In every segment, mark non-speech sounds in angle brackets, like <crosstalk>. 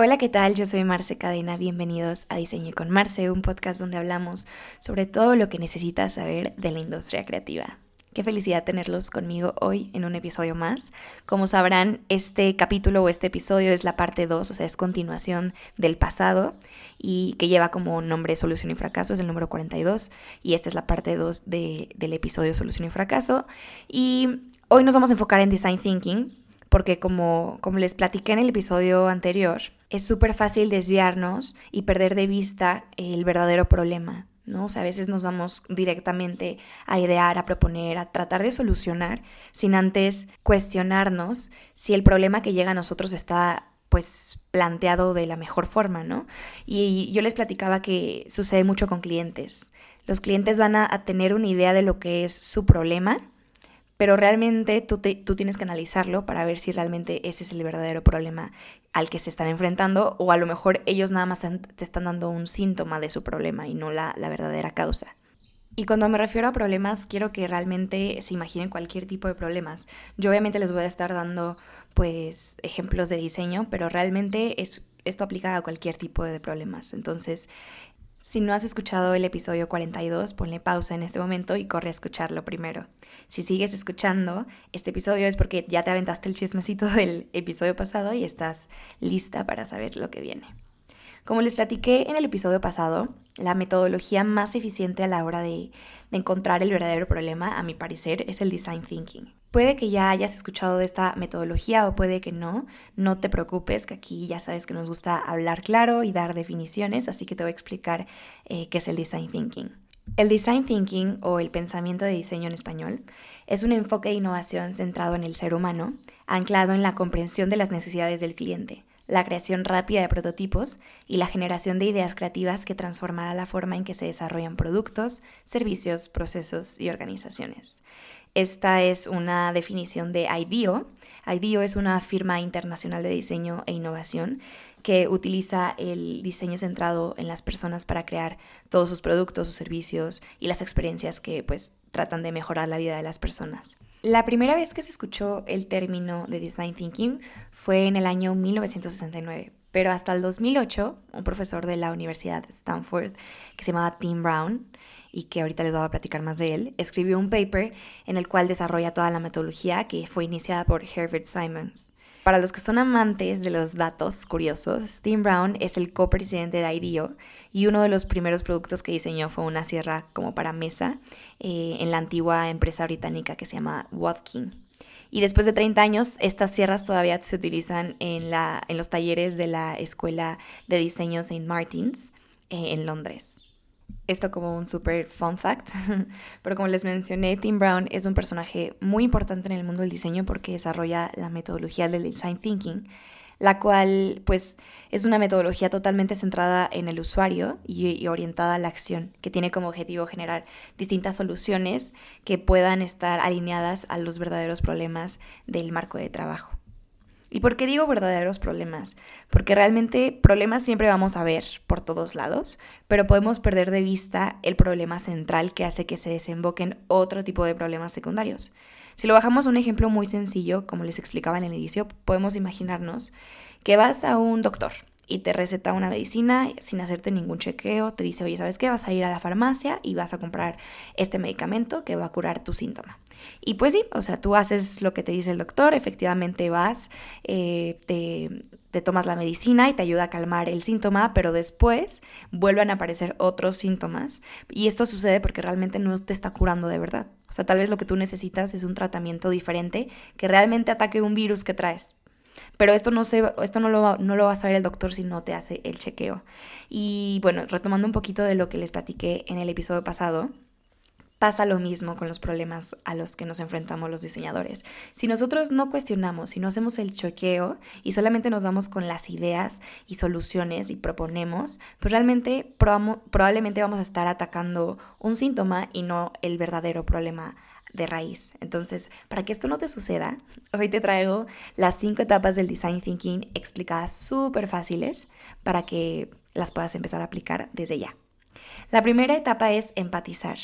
Hola, ¿qué tal? Yo soy Marce Cadena. Bienvenidos a Diseño con Marce, un podcast donde hablamos sobre todo lo que necesitas saber de la industria creativa. Qué felicidad tenerlos conmigo hoy en un episodio más. Como sabrán, este capítulo o este episodio es la parte 2, o sea, es continuación del pasado y que lleva como nombre Solución y Fracaso, es el número 42 y esta es la parte 2 del episodio Solución y Fracaso. Y hoy nos vamos a enfocar en Design Thinking, porque como, como les platiqué en el episodio anterior, es súper fácil desviarnos y perder de vista el verdadero problema. ¿no? O sea, a veces nos vamos directamente a idear, a proponer, a tratar de solucionar, sin antes cuestionarnos si el problema que llega a nosotros está pues planteado de la mejor forma, ¿no? Y yo les platicaba que sucede mucho con clientes. Los clientes van a, a tener una idea de lo que es su problema, pero realmente tú, tú tienes que analizarlo para ver si realmente ese es el verdadero problema al que se están enfrentando o a lo mejor ellos nada más te están dando un síntoma de su problema y no la, la verdadera causa. Y cuando me refiero a problemas, quiero que realmente se imaginen cualquier tipo de problemas. Yo obviamente les voy a estar dando pues ejemplos de diseño, pero realmente es, esto aplica a cualquier tipo de problemas. Entonces, si no has escuchado el episodio 42, ponle pausa en este momento y corre a escucharlo primero. Si sigues escuchando este episodio es porque ya te aventaste el chismecito del episodio pasado y estás lista para saber lo que viene. Como les platiqué en el episodio pasado, la metodología más eficiente a la hora de, encontrar el verdadero problema, a mi parecer, es el design thinking. Puede que ya hayas escuchado de esta metodología o puede que no. No te preocupes, que aquí ya sabes que nos gusta hablar claro y dar definiciones, así que te voy a explicar eh, qué es el design thinking. El design thinking o el pensamiento de diseño en español es un enfoque de innovación centrado en el ser humano, anclado en la comprensión de las necesidades del cliente, la creación rápida de prototipos y la generación de ideas creativas que transformará la forma en que se desarrollan productos, servicios, procesos y organizaciones. Esta es una definición de IDEO. IDEO es una firma internacional de diseño e innovación que utiliza el diseño centrado en las personas para crear todos sus productos, sus servicios y las experiencias que pues tratan de mejorar la vida de las personas. La primera vez que se escuchó el término de design thinking fue en el año 1969, pero hasta el 2008 un profesor de la Universidad de Stanford que se llamaba Tim Brown y que ahorita les voy a platicar más de él, escribió un paper en el cual desarrolla toda la metodología que fue iniciada por Herbert Simons. Para los que son amantes de los datos curiosos, Tim Brown es el copresidente de IDEO y uno de los primeros productos que diseñó fue una sierra como para mesa eh, en la antigua empresa británica que se llama Watkin. Y después de 30 años, estas sierras todavía se utilizan en, la, en los talleres de la Escuela de Diseño St. Martins eh, en Londres esto como un super fun fact, <laughs> pero como les mencioné, Tim Brown es un personaje muy importante en el mundo del diseño porque desarrolla la metodología del design thinking, la cual pues es una metodología totalmente centrada en el usuario y, y orientada a la acción, que tiene como objetivo generar distintas soluciones que puedan estar alineadas a los verdaderos problemas del marco de trabajo. ¿Y por qué digo verdaderos problemas? Porque realmente problemas siempre vamos a ver por todos lados, pero podemos perder de vista el problema central que hace que se desemboquen otro tipo de problemas secundarios. Si lo bajamos a un ejemplo muy sencillo, como les explicaba en el inicio, podemos imaginarnos que vas a un doctor y te receta una medicina sin hacerte ningún chequeo, te dice, oye, ¿sabes qué? Vas a ir a la farmacia y vas a comprar este medicamento que va a curar tu síntoma. Y pues sí, o sea, tú haces lo que te dice el doctor, efectivamente vas, eh, te, te tomas la medicina y te ayuda a calmar el síntoma, pero después vuelven a aparecer otros síntomas. Y esto sucede porque realmente no te está curando de verdad. O sea, tal vez lo que tú necesitas es un tratamiento diferente que realmente ataque un virus que traes. Pero esto no, se, esto no, lo, no lo va a saber el doctor si no te hace el chequeo. Y bueno, retomando un poquito de lo que les platiqué en el episodio pasado, Pasa lo mismo con los problemas a los que nos enfrentamos los diseñadores. Si nosotros no cuestionamos, si no hacemos el choqueo y solamente nos vamos con las ideas y soluciones y proponemos, pues realmente probablemente vamos a estar atacando un síntoma y no el verdadero problema de raíz. Entonces, para que esto no te suceda, <laughs> hoy te traigo las cinco etapas del design thinking explicadas súper fáciles para que las puedas empezar a aplicar desde ya. La primera etapa es empatizar.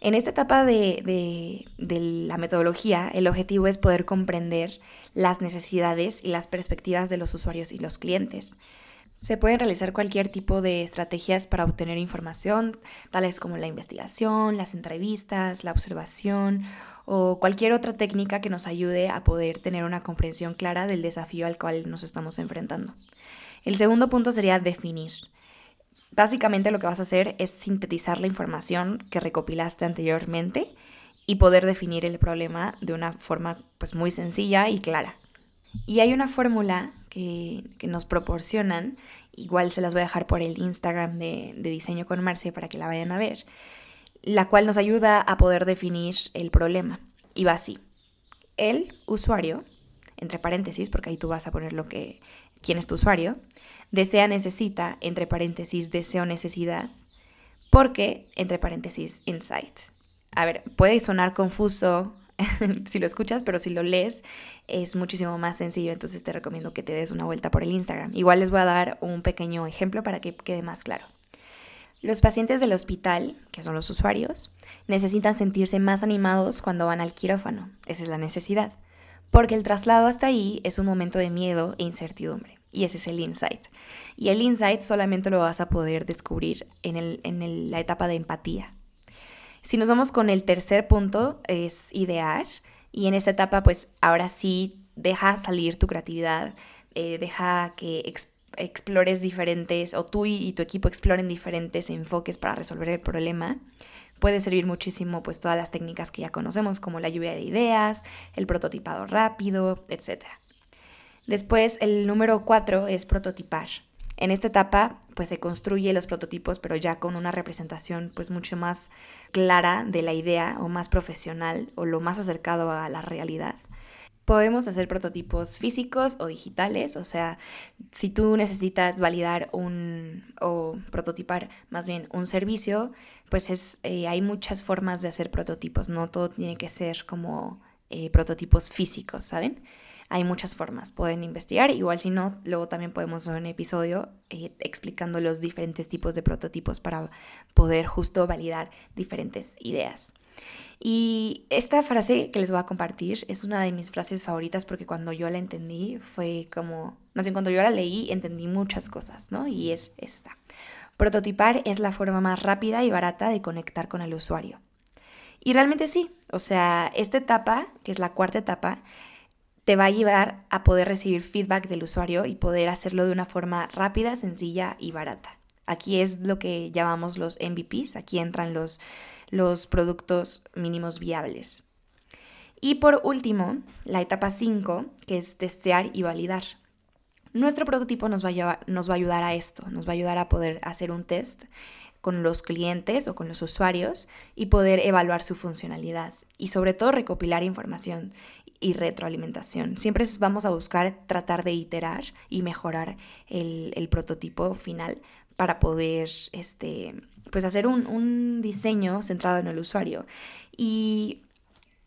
En esta etapa de, de, la metodología, el objetivo es poder comprender las necesidades y las perspectivas de los usuarios y los clientes. Se pueden realizar cualquier tipo de estrategias para obtener información, tales como la investigación, las entrevistas, la observación o cualquier otra técnica que nos ayude a poder tener una comprensión clara del desafío al cual nos estamos enfrentando. El segundo punto sería definir. Básicamente lo que vas a hacer es sintetizar la información que recopilaste anteriormente y poder definir el problema de una forma pues muy sencilla y clara. Y hay una fórmula que, nos proporcionan, igual se las voy a dejar por el Instagram de, de Diseño con Marce para que la vayan a ver, la cual nos ayuda a poder definir el problema. Y va así. El usuario, entre paréntesis, porque ahí tú vas a poner lo que, quién es tu usuario, desea, necesita, entre paréntesis, deseo, necesidad, porque, entre paréntesis, insight. A ver, puede sonar confuso <laughs> si lo escuchas, pero si lo lees es muchísimo más sencillo, entonces te recomiendo que te des una vuelta por el Instagram. Igual les voy a dar un pequeño ejemplo para que quede más claro. Los pacientes del hospital, que son los usuarios, necesitan sentirse más animados cuando van al quirófano. Esa es la necesidad. Porque el traslado hasta ahí es un momento de miedo e incertidumbre. Y ese es el insight. Y el insight solamente lo vas a poder descubrir en, en la etapa de empatía. Si nos vamos con el tercer punto, es idear. Y en esta etapa, pues ahora sí, deja salir tu creatividad, eh, deja que explores diferentes, o tú y, tu equipo exploren diferentes enfoques para resolver el problema. Puede servir muchísimo pues todas las técnicas que ya conocemos, como la lluvia de ideas, el prototipado rápido, etc. Después, el número cuatro es prototipar. En esta etapa, pues se construye los prototipos, pero ya con una representación pues mucho más clara de la idea o más profesional o lo más acercado a la realidad. Podemos hacer prototipos físicos o digitales, o sea, si tú necesitas validar un o prototipar más bien un servicio, pues es, eh, hay muchas formas de hacer prototipos, no todo tiene que ser como eh, prototipos físicos, ¿saben? Hay muchas formas, pueden investigar, igual si no, luego también podemos hacer un episodio eh, explicando los diferentes tipos de prototipos para poder justo validar diferentes ideas. Y esta frase que les voy a compartir es una de mis frases favoritas porque cuando yo la entendí fue como, más bien cuando yo la leí entendí muchas cosas, ¿no? Y es esta. Prototipar es la forma más rápida y barata de conectar con el usuario. Y realmente sí, o sea, esta etapa, que es la cuarta etapa, te va a llevar a poder recibir feedback del usuario y poder hacerlo de una forma rápida, sencilla y barata. Aquí es lo que llamamos los MVPs, aquí entran los, los productos mínimos viables. Y por último, la etapa 5, que es testear y validar. Nuestro prototipo nos va, a nos va a ayudar a esto, nos va a ayudar a poder hacer un test con los clientes o con los usuarios y poder evaluar su funcionalidad y sobre todo recopilar información y retroalimentación. Siempre vamos a buscar tratar de iterar y mejorar el, prototipo final para poder este, pues hacer un, un diseño centrado en el usuario. Y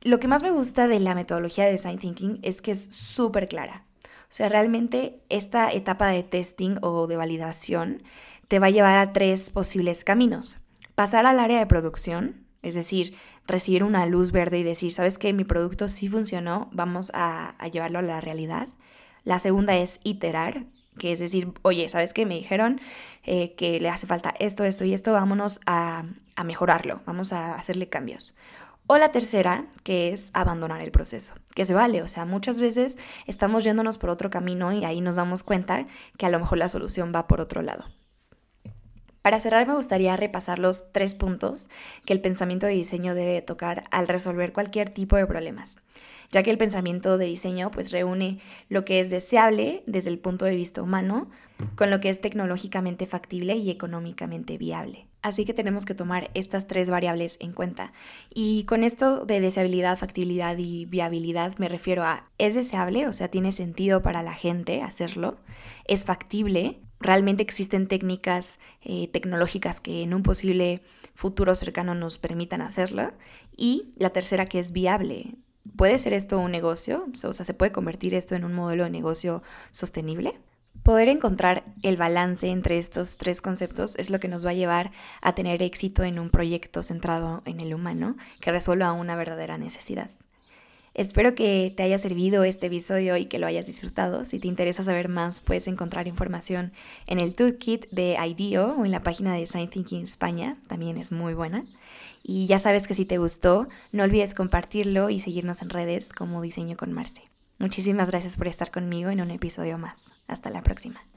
lo que más me gusta de la metodología de Design Thinking es que es súper clara. O sea, realmente esta etapa de testing o de validación te va a llevar a tres posibles caminos. Pasar al área de producción, es decir, recibir una luz verde y decir, ¿sabes qué? Mi producto sí funcionó, vamos a, llevarlo a la realidad. La segunda es iterar, que es decir, oye, ¿sabes qué? Me dijeron eh, que le hace falta esto, esto y esto, vámonos a, a mejorarlo, vamos a hacerle cambios. O la tercera, que es abandonar el proceso, que se vale, o sea, muchas veces estamos yéndonos por otro camino y ahí nos damos cuenta que a lo mejor la solución va por otro lado. Para cerrar me gustaría repasar los tres puntos que el pensamiento de diseño debe tocar al resolver cualquier tipo de problemas, ya que el pensamiento de diseño pues reúne lo que es deseable desde el punto de vista humano con lo que es tecnológicamente factible y económicamente viable. Así que tenemos que tomar estas tres variables en cuenta. Y con esto de deseabilidad, factibilidad y viabilidad me refiero a ¿es deseable? O sea, ¿tiene sentido para la gente hacerlo? ¿Es factible? Realmente existen técnicas eh, tecnológicas que en un posible futuro cercano nos permitan hacerla. Y la tercera que es viable. ¿Puede ser esto un negocio? O sea, ¿se puede convertir esto en un modelo de negocio sostenible? Poder encontrar el balance entre estos tres conceptos es lo que nos va a llevar a tener éxito en un proyecto centrado en el humano que resuelva una verdadera necesidad. Espero que te haya servido este episodio y que lo hayas disfrutado. Si te interesa saber más, puedes encontrar información en el toolkit de IDEO o en la página de Design Thinking España, también es muy buena. Y ya sabes que si te gustó, no olvides compartirlo y seguirnos en redes como Diseño con Marce. Muchísimas gracias por estar conmigo en un episodio más. Hasta la próxima.